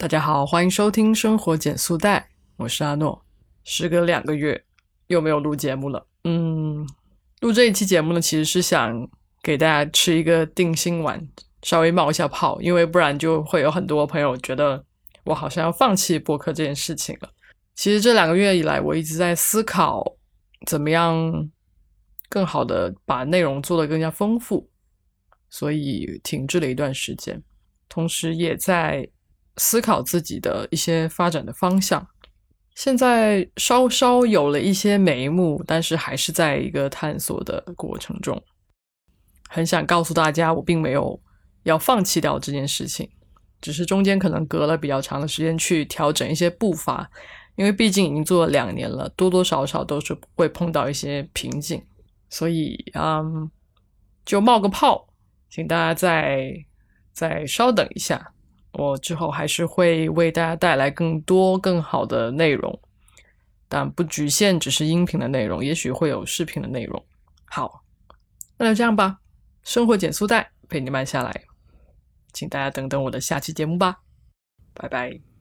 大家好，欢迎收听生活减速带，我是阿诺。时隔两个月，又没有录节目了。嗯，录这一期节目呢，其实是想给大家吃一个定心丸，稍微冒一下泡，因为不然就会有很多朋友觉得我好像要放弃播客这件事情了。其实这两个月以来，我一直在思考怎么样更好的把内容做得更加丰富，所以停滞了一段时间，同时也在思考自己的一些发展的方向。现在稍稍有了一些眉目，但是还是在一个探索的过程中。很想告诉大家，我并没有要放弃掉这件事情，只是中间可能隔了比较长的时间去调整一些步伐，因为毕竟已经做了两年了，多多少少都是会碰到一些瓶颈，所以嗯，就冒个泡，请大家再再稍等一下。我之后还是会为大家带来更多更好的内容，但不局限只是音频的内容，也许会有视频的内容。好，那就这样吧。生活减速带陪你慢下来，请大家等等我的下期节目吧。拜拜。